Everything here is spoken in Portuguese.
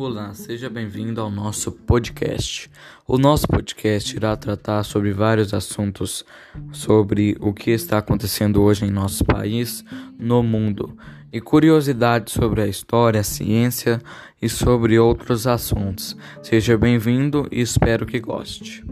Olá, seja bem-vindo ao nosso podcast. O nosso podcast irá tratar sobre vários assuntos sobre o que está acontecendo hoje em nosso país, no mundo, e curiosidades sobre a história, a ciência e sobre outros assuntos. Seja bem-vindo e espero que goste.